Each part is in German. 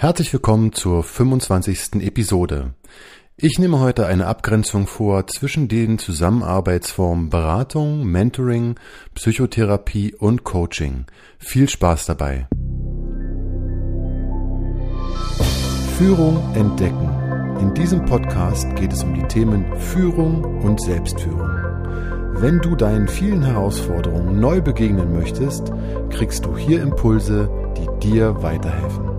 Herzlich willkommen zur 25. Episode. Ich nehme heute eine Abgrenzung vor zwischen den Zusammenarbeitsformen Beratung, Mentoring, Psychotherapie und Coaching. Viel Spaß dabei. Führung entdecken. In diesem Podcast geht es um die Themen Führung und Selbstführung. Wenn du deinen vielen Herausforderungen neu begegnen möchtest, kriegst du hier Impulse, die dir weiterhelfen.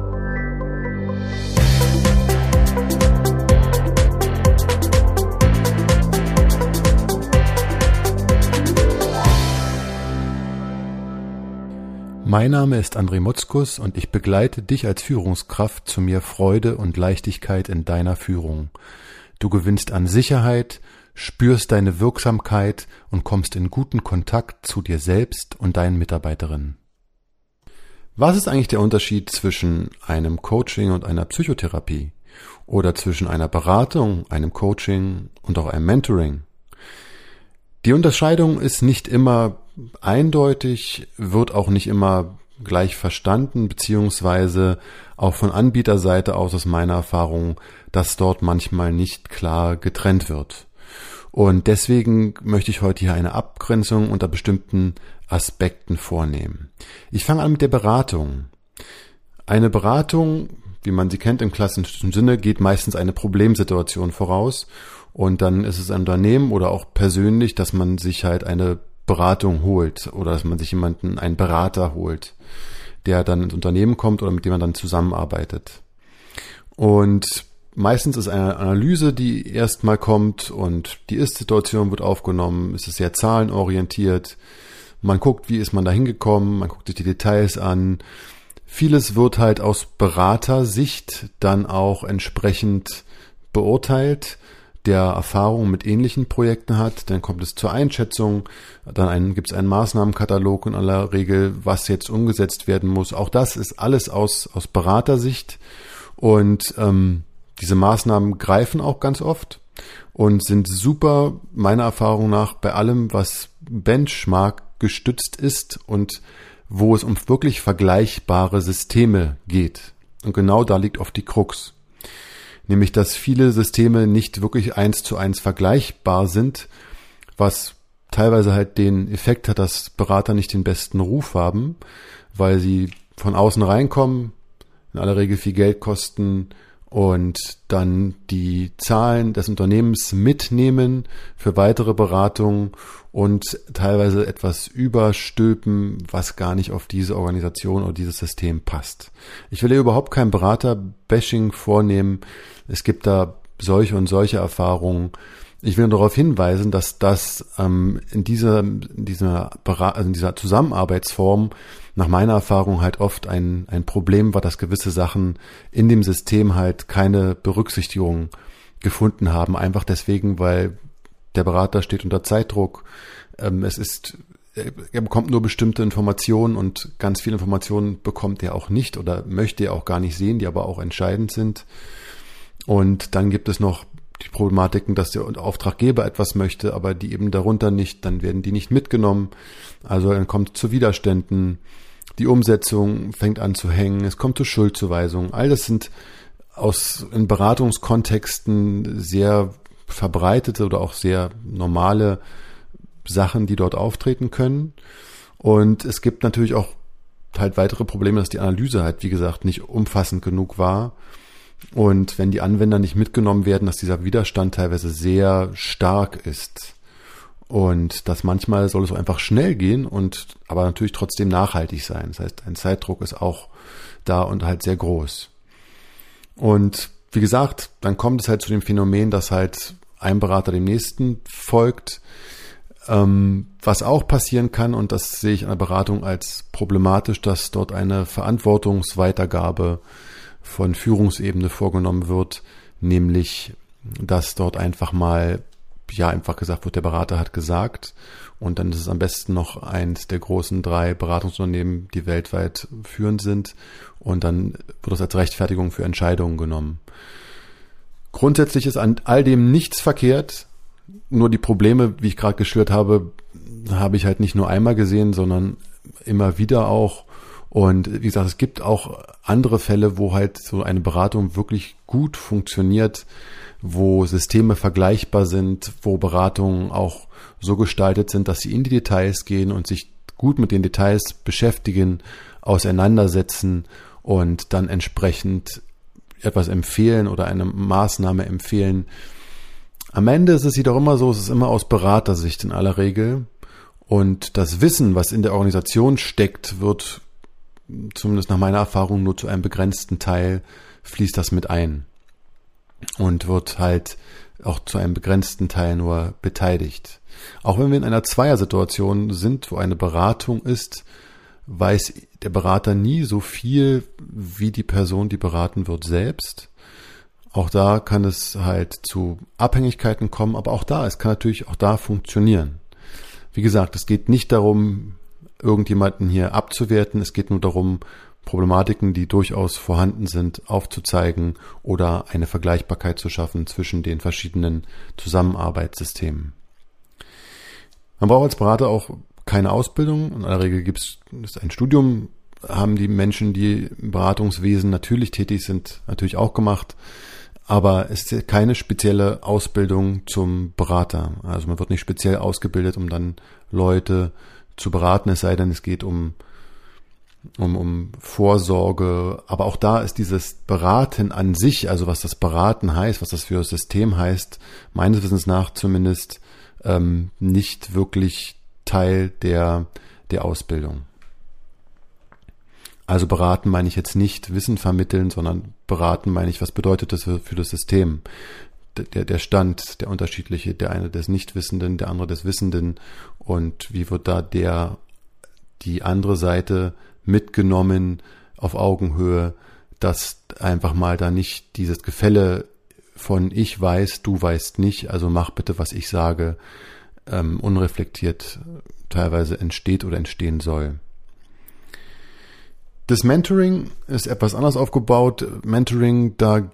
Mein Name ist André Mutzkus und ich begleite dich als Führungskraft zu mehr Freude und Leichtigkeit in deiner Führung. Du gewinnst an Sicherheit, spürst deine Wirksamkeit und kommst in guten Kontakt zu dir selbst und deinen Mitarbeiterinnen. Was ist eigentlich der Unterschied zwischen einem Coaching und einer Psychotherapie? Oder zwischen einer Beratung, einem Coaching und auch einem Mentoring? Die Unterscheidung ist nicht immer eindeutig, wird auch nicht immer gleich verstanden, beziehungsweise auch von Anbieterseite aus aus meiner Erfahrung, dass dort manchmal nicht klar getrennt wird. Und deswegen möchte ich heute hier eine Abgrenzung unter bestimmten Aspekten vornehmen. Ich fange an mit der Beratung. Eine Beratung, wie man sie kennt im klassischen Sinne, geht meistens eine Problemsituation voraus und dann ist es ein Unternehmen oder auch persönlich, dass man sich halt eine Beratung holt oder dass man sich jemanden, einen Berater holt, der dann ins Unternehmen kommt oder mit dem man dann zusammenarbeitet. Und meistens ist eine Analyse, die erstmal kommt und die Ist-Situation wird aufgenommen. Es ist sehr zahlenorientiert. Man guckt, wie ist man da hingekommen, man guckt sich die Details an. Vieles wird halt aus Beratersicht dann auch entsprechend beurteilt der Erfahrung mit ähnlichen Projekten hat, dann kommt es zur Einschätzung, dann gibt es einen Maßnahmenkatalog in aller Regel, was jetzt umgesetzt werden muss. Auch das ist alles aus, aus Beratersicht und ähm, diese Maßnahmen greifen auch ganz oft und sind super, meiner Erfahrung nach, bei allem, was Benchmark gestützt ist und wo es um wirklich vergleichbare Systeme geht. Und genau da liegt oft die Krux nämlich dass viele Systeme nicht wirklich eins zu eins vergleichbar sind, was teilweise halt den Effekt hat, dass Berater nicht den besten Ruf haben, weil sie von außen reinkommen, in aller Regel viel Geld kosten und dann die Zahlen des Unternehmens mitnehmen für weitere Beratungen und teilweise etwas überstülpen, was gar nicht auf diese Organisation oder dieses System passt. Ich will hier überhaupt kein Berater-Bashing vornehmen. Es gibt da solche und solche Erfahrungen. Ich will darauf hinweisen, dass das ähm, in dieser, in dieser, also in dieser Zusammenarbeitsform nach meiner Erfahrung halt oft ein, ein Problem war, dass gewisse Sachen in dem System halt keine Berücksichtigung gefunden haben. Einfach deswegen, weil der Berater steht unter Zeitdruck. Ähm, es ist, er bekommt nur bestimmte Informationen und ganz viele Informationen bekommt er auch nicht oder möchte er auch gar nicht sehen, die aber auch entscheidend sind. Und dann gibt es noch die Problematiken, dass der Auftraggeber etwas möchte, aber die eben darunter nicht, dann werden die nicht mitgenommen. Also dann kommt zu Widerständen, die Umsetzung fängt an zu hängen, es kommt zu Schuldzuweisungen. All das sind aus in Beratungskontexten sehr verbreitete oder auch sehr normale Sachen, die dort auftreten können. Und es gibt natürlich auch halt weitere Probleme, dass die Analyse halt, wie gesagt, nicht umfassend genug war. Und wenn die Anwender nicht mitgenommen werden, dass dieser Widerstand teilweise sehr stark ist. Und dass manchmal soll es einfach schnell gehen und aber natürlich trotzdem nachhaltig sein. Das heißt, ein Zeitdruck ist auch da und halt sehr groß. Und wie gesagt, dann kommt es halt zu dem Phänomen, dass halt ein Berater dem nächsten folgt. Ähm, was auch passieren kann, und das sehe ich an der Beratung als problematisch, dass dort eine Verantwortungsweitergabe von Führungsebene vorgenommen wird, nämlich dass dort einfach mal, ja, einfach gesagt wird, der Berater hat gesagt und dann ist es am besten noch eins der großen drei Beratungsunternehmen, die weltweit führend sind und dann wird es als Rechtfertigung für Entscheidungen genommen. Grundsätzlich ist an all dem nichts verkehrt, nur die Probleme, wie ich gerade geschildert habe, habe ich halt nicht nur einmal gesehen, sondern immer wieder auch Und wie gesagt, es gibt auch andere Fälle, wo halt so eine Beratung wirklich gut funktioniert, wo Systeme vergleichbar sind, wo Beratungen auch so gestaltet sind, dass sie in die Details gehen und sich gut mit den Details beschäftigen, auseinandersetzen und dann entsprechend etwas empfehlen oder eine Maßnahme empfehlen. Am Ende ist es jedoch immer so, es ist immer aus Beratersicht in aller Regel. Und das Wissen, was in der Organisation steckt, wird zumindest nach meiner Erfahrung nur zu einem begrenzten Teil fließt das mit ein und wird halt auch zu einem begrenzten Teil nur beteiligt. Auch wenn wir in einer Zweiersituation sind, wo eine Beratung ist, weiß der Berater nie so viel wie die Person, die beraten wird, selbst. Auch da kann es halt zu Abhängigkeiten kommen, aber auch da, es kann natürlich auch da funktionieren. Wie gesagt, es geht nicht darum, irgendjemanden hier abzuwerten, es geht nur darum, Problematiken, die durchaus vorhanden sind, aufzuzeigen oder eine Vergleichbarkeit zu schaffen zwischen den verschiedenen Zusammenarbeitssystemen. Man braucht als Berater auch keine Ausbildung. In aller Regel gibt es ein Studium, haben die Menschen, die im Beratungswesen natürlich tätig sind, natürlich auch gemacht. Aber es ist keine spezielle Ausbildung zum Berater. Also man wird nicht speziell ausgebildet, um dann Leute zu beraten, es sei denn, es geht um, um, um Vorsorge. Aber auch da ist dieses Beraten an sich, also was das Beraten heißt, was das für das System heißt, meines Wissens nach zumindest ähm, nicht wirklich Teil der, der Ausbildung. Also beraten meine ich jetzt nicht Wissen vermitteln, sondern beraten meine ich, was bedeutet das für, für das System? Der, der Stand, der unterschiedliche, der eine des Nichtwissenden, der andere des Wissenden und wie wird da der, die andere Seite mitgenommen auf Augenhöhe, dass einfach mal da nicht dieses Gefälle von ich weiß, du weißt nicht, also mach bitte, was ich sage, ähm, unreflektiert teilweise entsteht oder entstehen soll. Das Mentoring ist etwas anders aufgebaut. Mentoring, da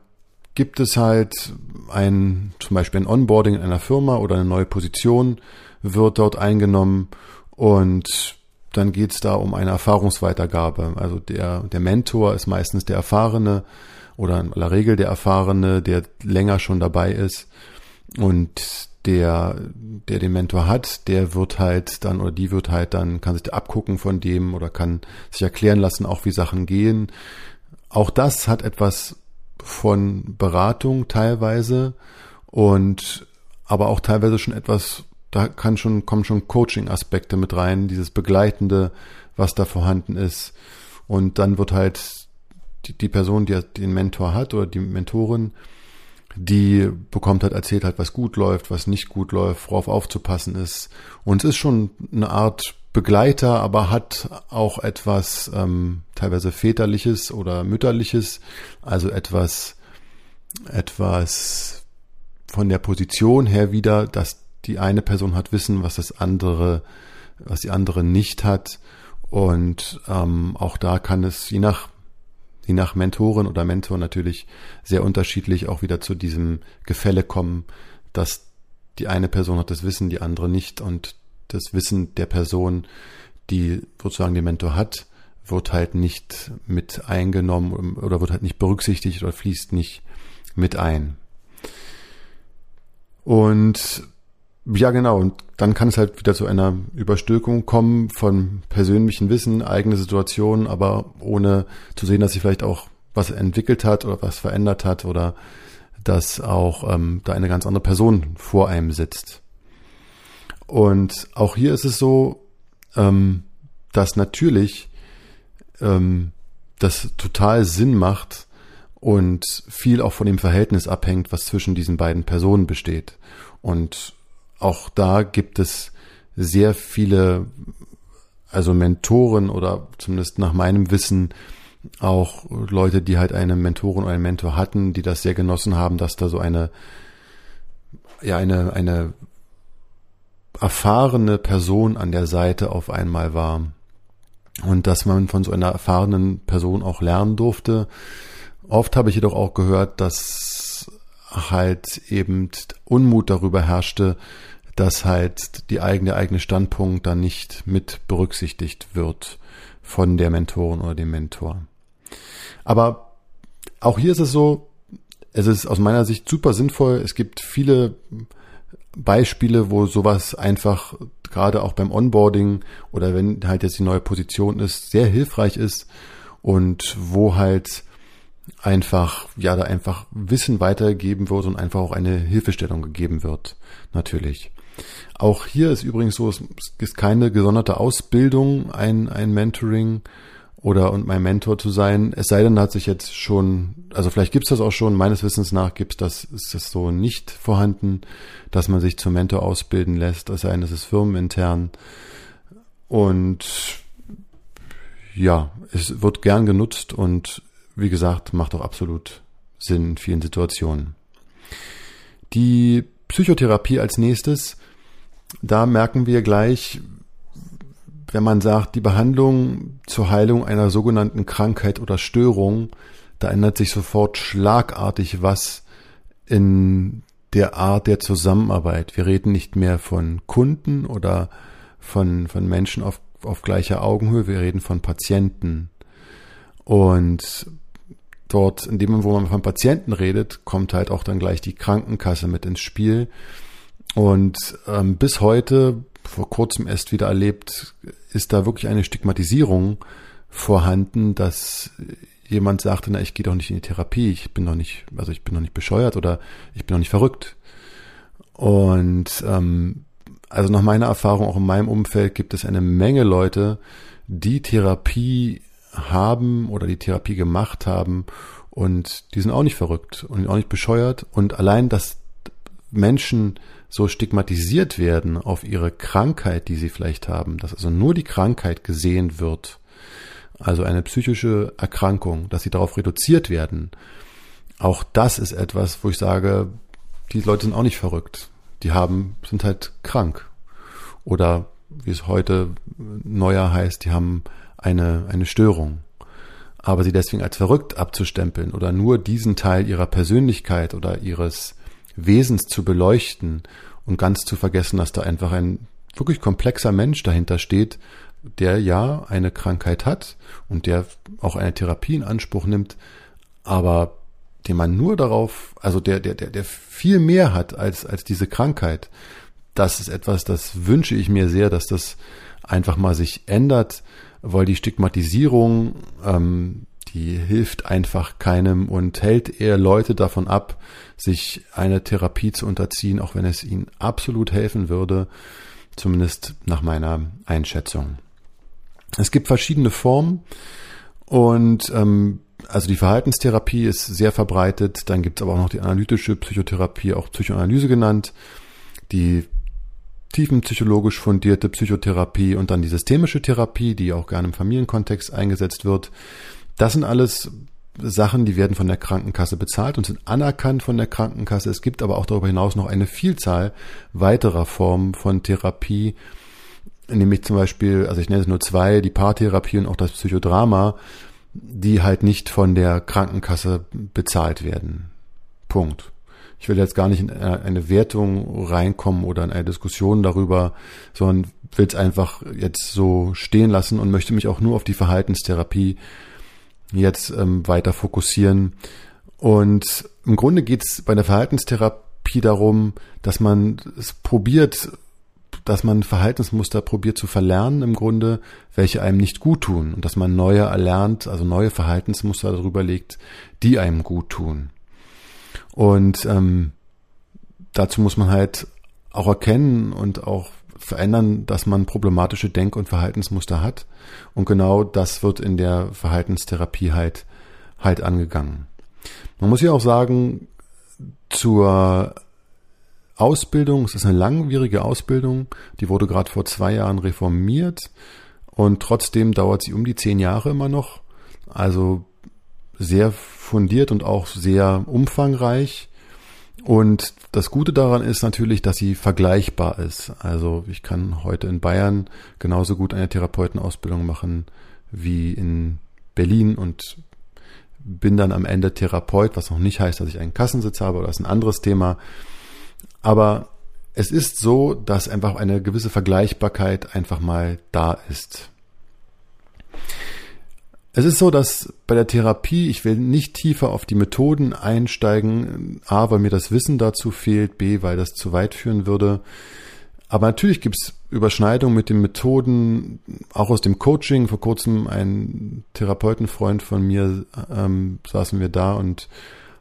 gibt es halt ein, zum Beispiel ein Onboarding in einer Firma oder eine neue Position wird dort eingenommen und dann geht es da um eine Erfahrungsweitergabe. Also der, der Mentor ist meistens der Erfahrene oder in aller Regel der Erfahrene, der länger schon dabei ist und der, der den Mentor hat, der wird halt dann oder die wird halt dann, kann sich abgucken von dem oder kann sich erklären lassen, auch wie Sachen gehen. Auch das hat etwas von Beratung teilweise und aber auch teilweise schon etwas, da kann schon, kommen schon Coaching-Aspekte mit rein, dieses Begleitende, was da vorhanden ist. Und dann wird halt die, die Person, die den Mentor hat oder die Mentorin, die bekommt halt erzählt halt, was gut läuft, was nicht gut läuft, worauf aufzupassen ist. Und es ist schon eine Art Begleiter, aber hat auch etwas ähm, teilweise väterliches oder mütterliches, also etwas, etwas von der Position her wieder, dass die eine Person hat Wissen, was das andere, was die andere nicht hat. Und ähm, auch da kann es je nach je nach Mentorin oder Mentor natürlich sehr unterschiedlich auch wieder zu diesem Gefälle kommen, dass die eine Person hat das Wissen, die andere nicht und das Wissen der Person, die sozusagen den Mentor hat, wird halt nicht mit eingenommen oder wird halt nicht berücksichtigt oder fließt nicht mit ein. Und ja, genau. Und dann kann es halt wieder zu einer Überstülpung kommen von persönlichen Wissen, eigene Situationen, aber ohne zu sehen, dass sich vielleicht auch was entwickelt hat oder was verändert hat oder dass auch ähm, da eine ganz andere Person vor einem sitzt. Und auch hier ist es so, ähm, dass natürlich ähm, das total Sinn macht und viel auch von dem Verhältnis abhängt, was zwischen diesen beiden Personen besteht. Und auch da gibt es sehr viele, also Mentoren oder zumindest nach meinem Wissen auch Leute, die halt eine Mentorin oder einen Mentor hatten, die das sehr genossen haben, dass da so eine, ja, eine, eine erfahrene Person an der Seite auf einmal war. Und dass man von so einer erfahrenen Person auch lernen durfte. Oft habe ich jedoch auch gehört, dass halt eben Unmut darüber herrschte, dass halt die eigene eigene Standpunkt dann nicht mit berücksichtigt wird von der Mentorin oder dem Mentor. Aber auch hier ist es so, es ist aus meiner Sicht super sinnvoll. Es gibt viele Beispiele, wo sowas einfach gerade auch beim Onboarding oder wenn halt jetzt die neue Position ist, sehr hilfreich ist und wo halt einfach, ja, da einfach Wissen weitergegeben wird und einfach auch eine Hilfestellung gegeben wird, natürlich. Auch hier ist übrigens so, es ist keine gesonderte Ausbildung, ein, ein Mentoring oder und mein Mentor zu sein. Es sei denn, da hat sich jetzt schon, also vielleicht gibt es das auch schon, meines Wissens nach gibt es das, ist das so nicht vorhanden, dass man sich zum Mentor ausbilden lässt, es sei denn, das ist firmenintern. Und ja, es wird gern genutzt und wie gesagt, macht auch absolut Sinn in vielen Situationen. Die Psychotherapie als nächstes, da merken wir gleich, wenn man sagt, die Behandlung zur Heilung einer sogenannten Krankheit oder Störung, da ändert sich sofort schlagartig was in der Art der Zusammenarbeit. Wir reden nicht mehr von Kunden oder von, von Menschen auf, auf gleicher Augenhöhe, wir reden von Patienten. Und dort, in dem wo man von Patienten redet, kommt halt auch dann gleich die Krankenkasse mit ins Spiel. Und ähm, bis heute vor kurzem erst wieder erlebt, ist da wirklich eine Stigmatisierung vorhanden, dass jemand sagte, na, ich gehe doch nicht in die Therapie, ich bin doch nicht, also ich bin doch nicht bescheuert oder ich bin doch nicht verrückt. Und ähm, also nach meiner Erfahrung, auch in meinem Umfeld, gibt es eine Menge Leute, die Therapie haben oder die Therapie gemacht haben und die sind auch nicht verrückt und auch nicht bescheuert. Und allein, dass Menschen so stigmatisiert werden auf ihre Krankheit, die sie vielleicht haben, dass also nur die Krankheit gesehen wird, also eine psychische Erkrankung, dass sie darauf reduziert werden, auch das ist etwas, wo ich sage, die Leute sind auch nicht verrückt. Die haben, sind halt krank. Oder wie es heute neuer heißt, die haben eine, eine Störung. Aber sie deswegen als verrückt abzustempeln oder nur diesen Teil ihrer Persönlichkeit oder ihres Wesens zu beleuchten und ganz zu vergessen, dass da einfach ein wirklich komplexer Mensch dahinter steht, der ja eine Krankheit hat und der auch eine Therapie in Anspruch nimmt, aber den man nur darauf, also der, der, der, der viel mehr hat als, als diese Krankheit. Das ist etwas, das wünsche ich mir sehr, dass das einfach mal sich ändert, weil die Stigmatisierung ähm, die hilft einfach keinem und hält eher Leute davon ab, sich eine Therapie zu unterziehen, auch wenn es ihnen absolut helfen würde, zumindest nach meiner Einschätzung. Es gibt verschiedene Formen und ähm, also die Verhaltenstherapie ist sehr verbreitet, dann gibt es aber auch noch die analytische Psychotherapie, auch Psychoanalyse genannt, die tiefenpsychologisch fundierte Psychotherapie und dann die systemische Therapie, die auch gerne im Familienkontext eingesetzt wird. Das sind alles Sachen, die werden von der Krankenkasse bezahlt und sind anerkannt von der Krankenkasse. Es gibt aber auch darüber hinaus noch eine Vielzahl weiterer Formen von Therapie, nämlich zum Beispiel, also ich nenne es nur zwei, die Paartherapie und auch das Psychodrama, die halt nicht von der Krankenkasse bezahlt werden. Punkt. Ich will jetzt gar nicht in eine Wertung reinkommen oder in eine Diskussion darüber, sondern will es einfach jetzt so stehen lassen und möchte mich auch nur auf die Verhaltenstherapie jetzt ähm, weiter fokussieren. Und im Grunde geht es bei der Verhaltenstherapie darum, dass man es probiert, dass man Verhaltensmuster probiert zu verlernen im Grunde, welche einem nicht gut tun und dass man neue erlernt, also neue Verhaltensmuster darüber legt, die einem gut tun. Und ähm, dazu muss man halt auch erkennen und auch verändern, dass man problematische Denk- und Verhaltensmuster hat. Und genau das wird in der Verhaltenstherapie halt, halt angegangen. Man muss ja auch sagen, zur Ausbildung, es ist eine langwierige Ausbildung, die wurde gerade vor zwei Jahren reformiert und trotzdem dauert sie um die zehn Jahre immer noch. Also sehr fundiert und auch sehr umfangreich. Und das Gute daran ist natürlich, dass sie vergleichbar ist. Also ich kann heute in Bayern genauso gut eine Therapeutenausbildung machen wie in Berlin und bin dann am Ende Therapeut, was noch nicht heißt, dass ich einen Kassensitz habe oder ist ein anderes Thema. Aber es ist so, dass einfach eine gewisse Vergleichbarkeit einfach mal da ist. Es ist so, dass bei der Therapie, ich will nicht tiefer auf die Methoden einsteigen, a, weil mir das Wissen dazu fehlt, b, weil das zu weit führen würde. Aber natürlich gibt es Überschneidungen mit den Methoden, auch aus dem Coaching. Vor kurzem ein Therapeutenfreund von mir ähm, saßen wir da und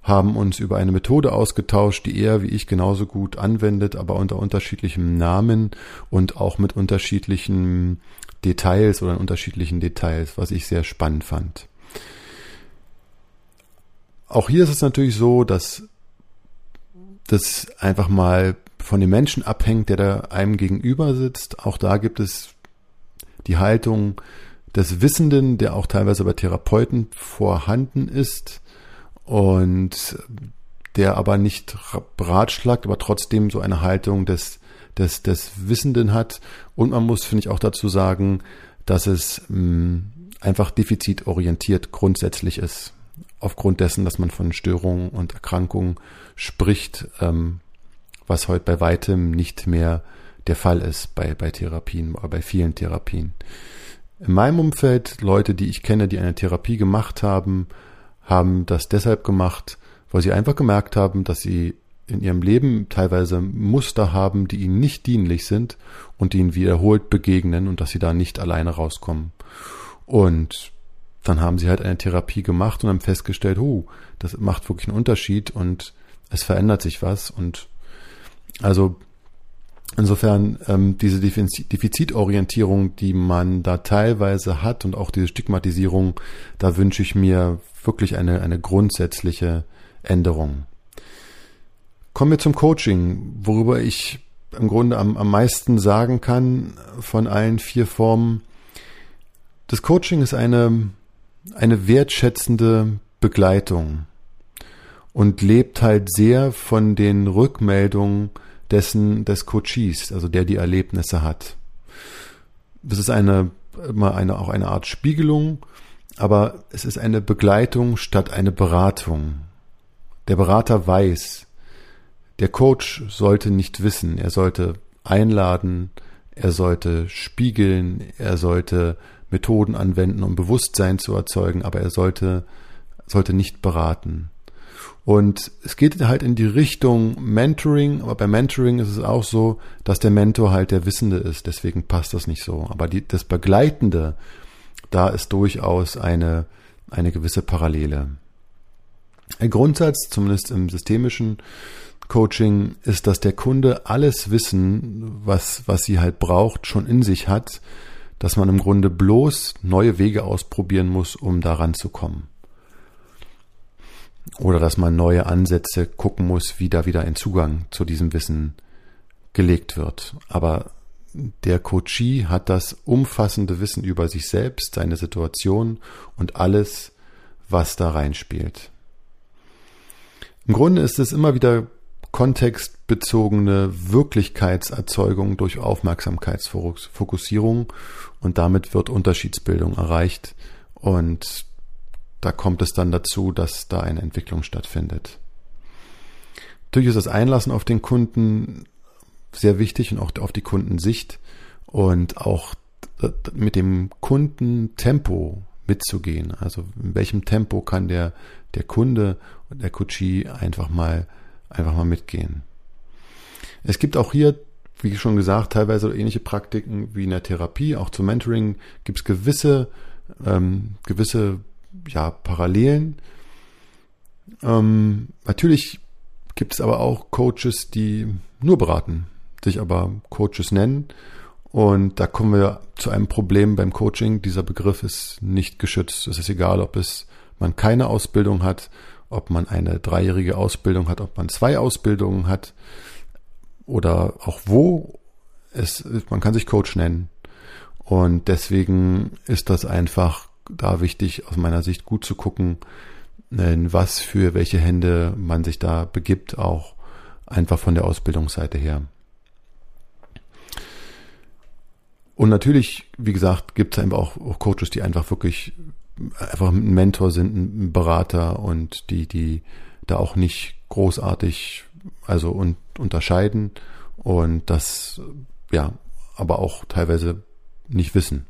haben uns über eine Methode ausgetauscht, die er wie ich genauso gut anwendet, aber unter unterschiedlichem Namen und auch mit unterschiedlichen Details oder in unterschiedlichen Details, was ich sehr spannend fand. Auch hier ist es natürlich so, dass das einfach mal von dem Menschen abhängt, der da einem gegenüber sitzt. Auch da gibt es die Haltung des Wissenden, der auch teilweise bei Therapeuten vorhanden ist und der aber nicht beratschlagt, aber trotzdem so eine Haltung des, des, des Wissenden hat. Und man muss, finde ich, auch dazu sagen, dass es mh, mm, einfach defizitorientiert grundsätzlich ist. Aufgrund dessen, dass man von Störungen und Erkrankungen spricht, ähm, was heute bei weitem nicht mehr der Fall ist bei, bei Therapien oder bei vielen Therapien. In meinem Umfeld, Leute, die ich kenne, die eine Therapie gemacht haben, haben das deshalb gemacht, weil sie einfach gemerkt haben, dass sie in ihrem Leben teilweise Muster haben, die ihnen nicht dienlich sind und die ihnen wiederholt begegnen und dass sie da nicht alleine rauskommen. Und dann haben sie halt eine Therapie gemacht und haben festgestellt, oh, das macht wirklich einen Unterschied und es verändert sich was und also insofern ähm, diese Defizitorientierung, die man da teilweise hat und auch diese Stigmatisierung, da wünsche ich mir wirklich eine, eine grundsätzliche Änderung. Kommen wir zum Coaching, worüber ich im Grunde am, am meisten sagen kann von allen vier Formen. Das Coaching ist eine, eine wertschätzende Begleitung und lebt halt sehr von den Rückmeldungen dessen des Coaches, also der die Erlebnisse hat. Das ist eine immer eine auch eine Art Spiegelung, aber es ist eine Begleitung statt eine Beratung. Der Berater weiß, der Coach sollte nicht wissen, er sollte einladen, er sollte spiegeln, er sollte Methoden anwenden, um Bewusstsein zu erzeugen, aber er sollte, sollte nicht beraten. Und es geht halt in die Richtung Mentoring, aber bei Mentoring ist es auch so, dass der Mentor halt der Wissende ist, deswegen passt das nicht so. Aber die, das Begleitende, da ist durchaus eine, eine gewisse Parallele. Ein Grundsatz, zumindest im systemischen Coaching, ist, dass der Kunde alles Wissen, was, was sie halt braucht, schon in sich hat, dass man im Grunde bloß neue Wege ausprobieren muss, um daran zu kommen. Oder dass man neue Ansätze gucken muss, wie da wieder ein Zugang zu diesem Wissen gelegt wird. Aber der Coachee hat das umfassende Wissen über sich selbst, seine Situation und alles, was da reinspielt. Im Grunde ist es immer wieder kontextbezogene Wirklichkeitserzeugung durch Aufmerksamkeitsfokussierung und damit wird Unterschiedsbildung erreicht und da kommt es dann dazu, dass da eine Entwicklung stattfindet. Natürlich ist das Einlassen auf den Kunden sehr wichtig und auch auf die Kundensicht und auch mit dem Kundentempo mitzugehen. Also in welchem Tempo kann der, der Kunde und der Coachee einfach mal, einfach mal mitgehen. Es gibt auch hier, wie schon gesagt, teilweise ähnliche Praktiken wie in der Therapie. Auch zum Mentoring gibt es gewisse, ähm, gewisse ja, Parallelen. Ähm, natürlich gibt es aber auch Coaches, die nur beraten, sich aber Coaches nennen. Und da kommen wir zu einem Problem beim Coaching. Dieser Begriff ist nicht geschützt. Es ist egal, ob es man keine Ausbildung hat, ob man eine dreijährige Ausbildung hat, ob man zwei Ausbildungen hat oder auch wo. Es, man kann sich Coach nennen. Und deswegen ist das einfach da wichtig, aus meiner Sicht gut zu gucken, in was für welche Hände man sich da begibt, auch einfach von der Ausbildungsseite her. Und natürlich, wie gesagt, gibt es einfach auch Coaches, die einfach wirklich einfach ein Mentor sind, ein Berater und die, die da auch nicht großartig also und unterscheiden und das ja, aber auch teilweise nicht wissen.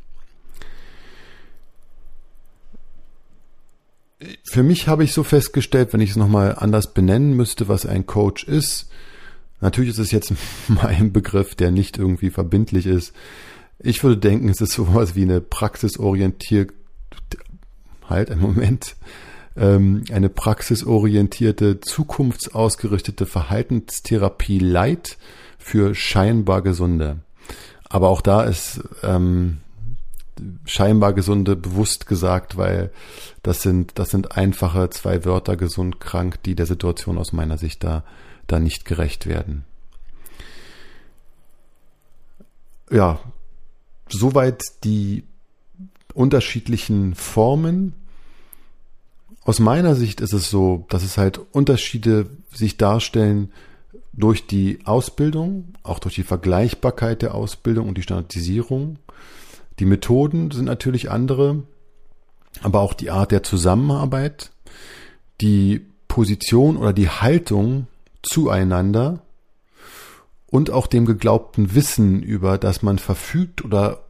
für mich habe ich so festgestellt, wenn ich es nochmal anders benennen müsste, was ein Coach ist. Natürlich ist es jetzt mein Begriff, der nicht irgendwie verbindlich ist. Ich würde denken, es ist sowas wie eine praxisorientierte, halt, einen Moment, ähm, eine praxisorientierte, zukunftsausgerichtete Verhaltenstherapie Light für scheinbar Gesunde. Aber auch da ist ähm, scheinbar Gesunde bewusst gesagt, weil das sind, das sind einfache zwei Wörter gesund, krank, die der Situation aus meiner Sicht da, da nicht gerecht werden. Ja, soweit die unterschiedlichen Formen. Aus meiner Sicht ist es so, dass es halt Unterschiede sich darstellen durch die Ausbildung, auch durch die Vergleichbarkeit der Ausbildung und die Standardisierung. Die Methoden sind natürlich andere, aber auch die Art der Zusammenarbeit, die Position oder die Haltung zueinander und auch dem geglaubten Wissen über das man verfügt oder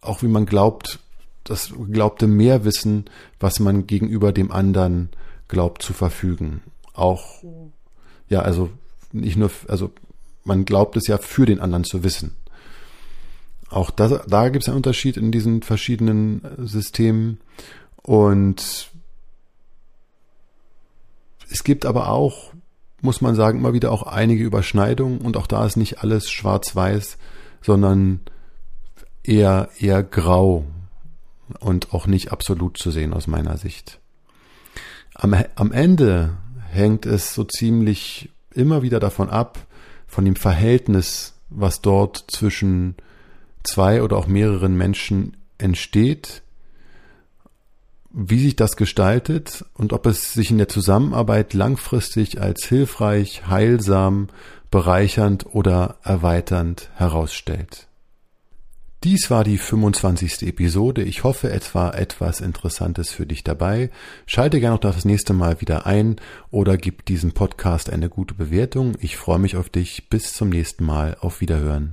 auch wie man glaubt, das geglaubte Mehrwissen, was man gegenüber dem anderen glaubt zu verfügen. Auch, ja, also nicht nur, also man glaubt es ja für den anderen zu wissen. Auch das, da gibt es einen Unterschied in diesen verschiedenen Systemen. Und es gibt aber auch muss man sagen, immer wieder auch einige Überschneidungen und auch da ist nicht alles schwarz-weiß, sondern eher, eher grau und auch nicht absolut zu sehen aus meiner Sicht. Am, am Ende hängt es so ziemlich immer wieder davon ab, von dem Verhältnis, was dort zwischen zwei oder auch mehreren Menschen entsteht wie sich das gestaltet und ob es sich in der Zusammenarbeit langfristig als hilfreich, heilsam, bereichernd oder erweiternd herausstellt. Dies war die 25. Episode. Ich hoffe, es war etwas Interessantes für dich dabei. Schalte gerne noch das nächste Mal wieder ein oder gib diesem Podcast eine gute Bewertung. Ich freue mich auf dich. Bis zum nächsten Mal. Auf Wiederhören.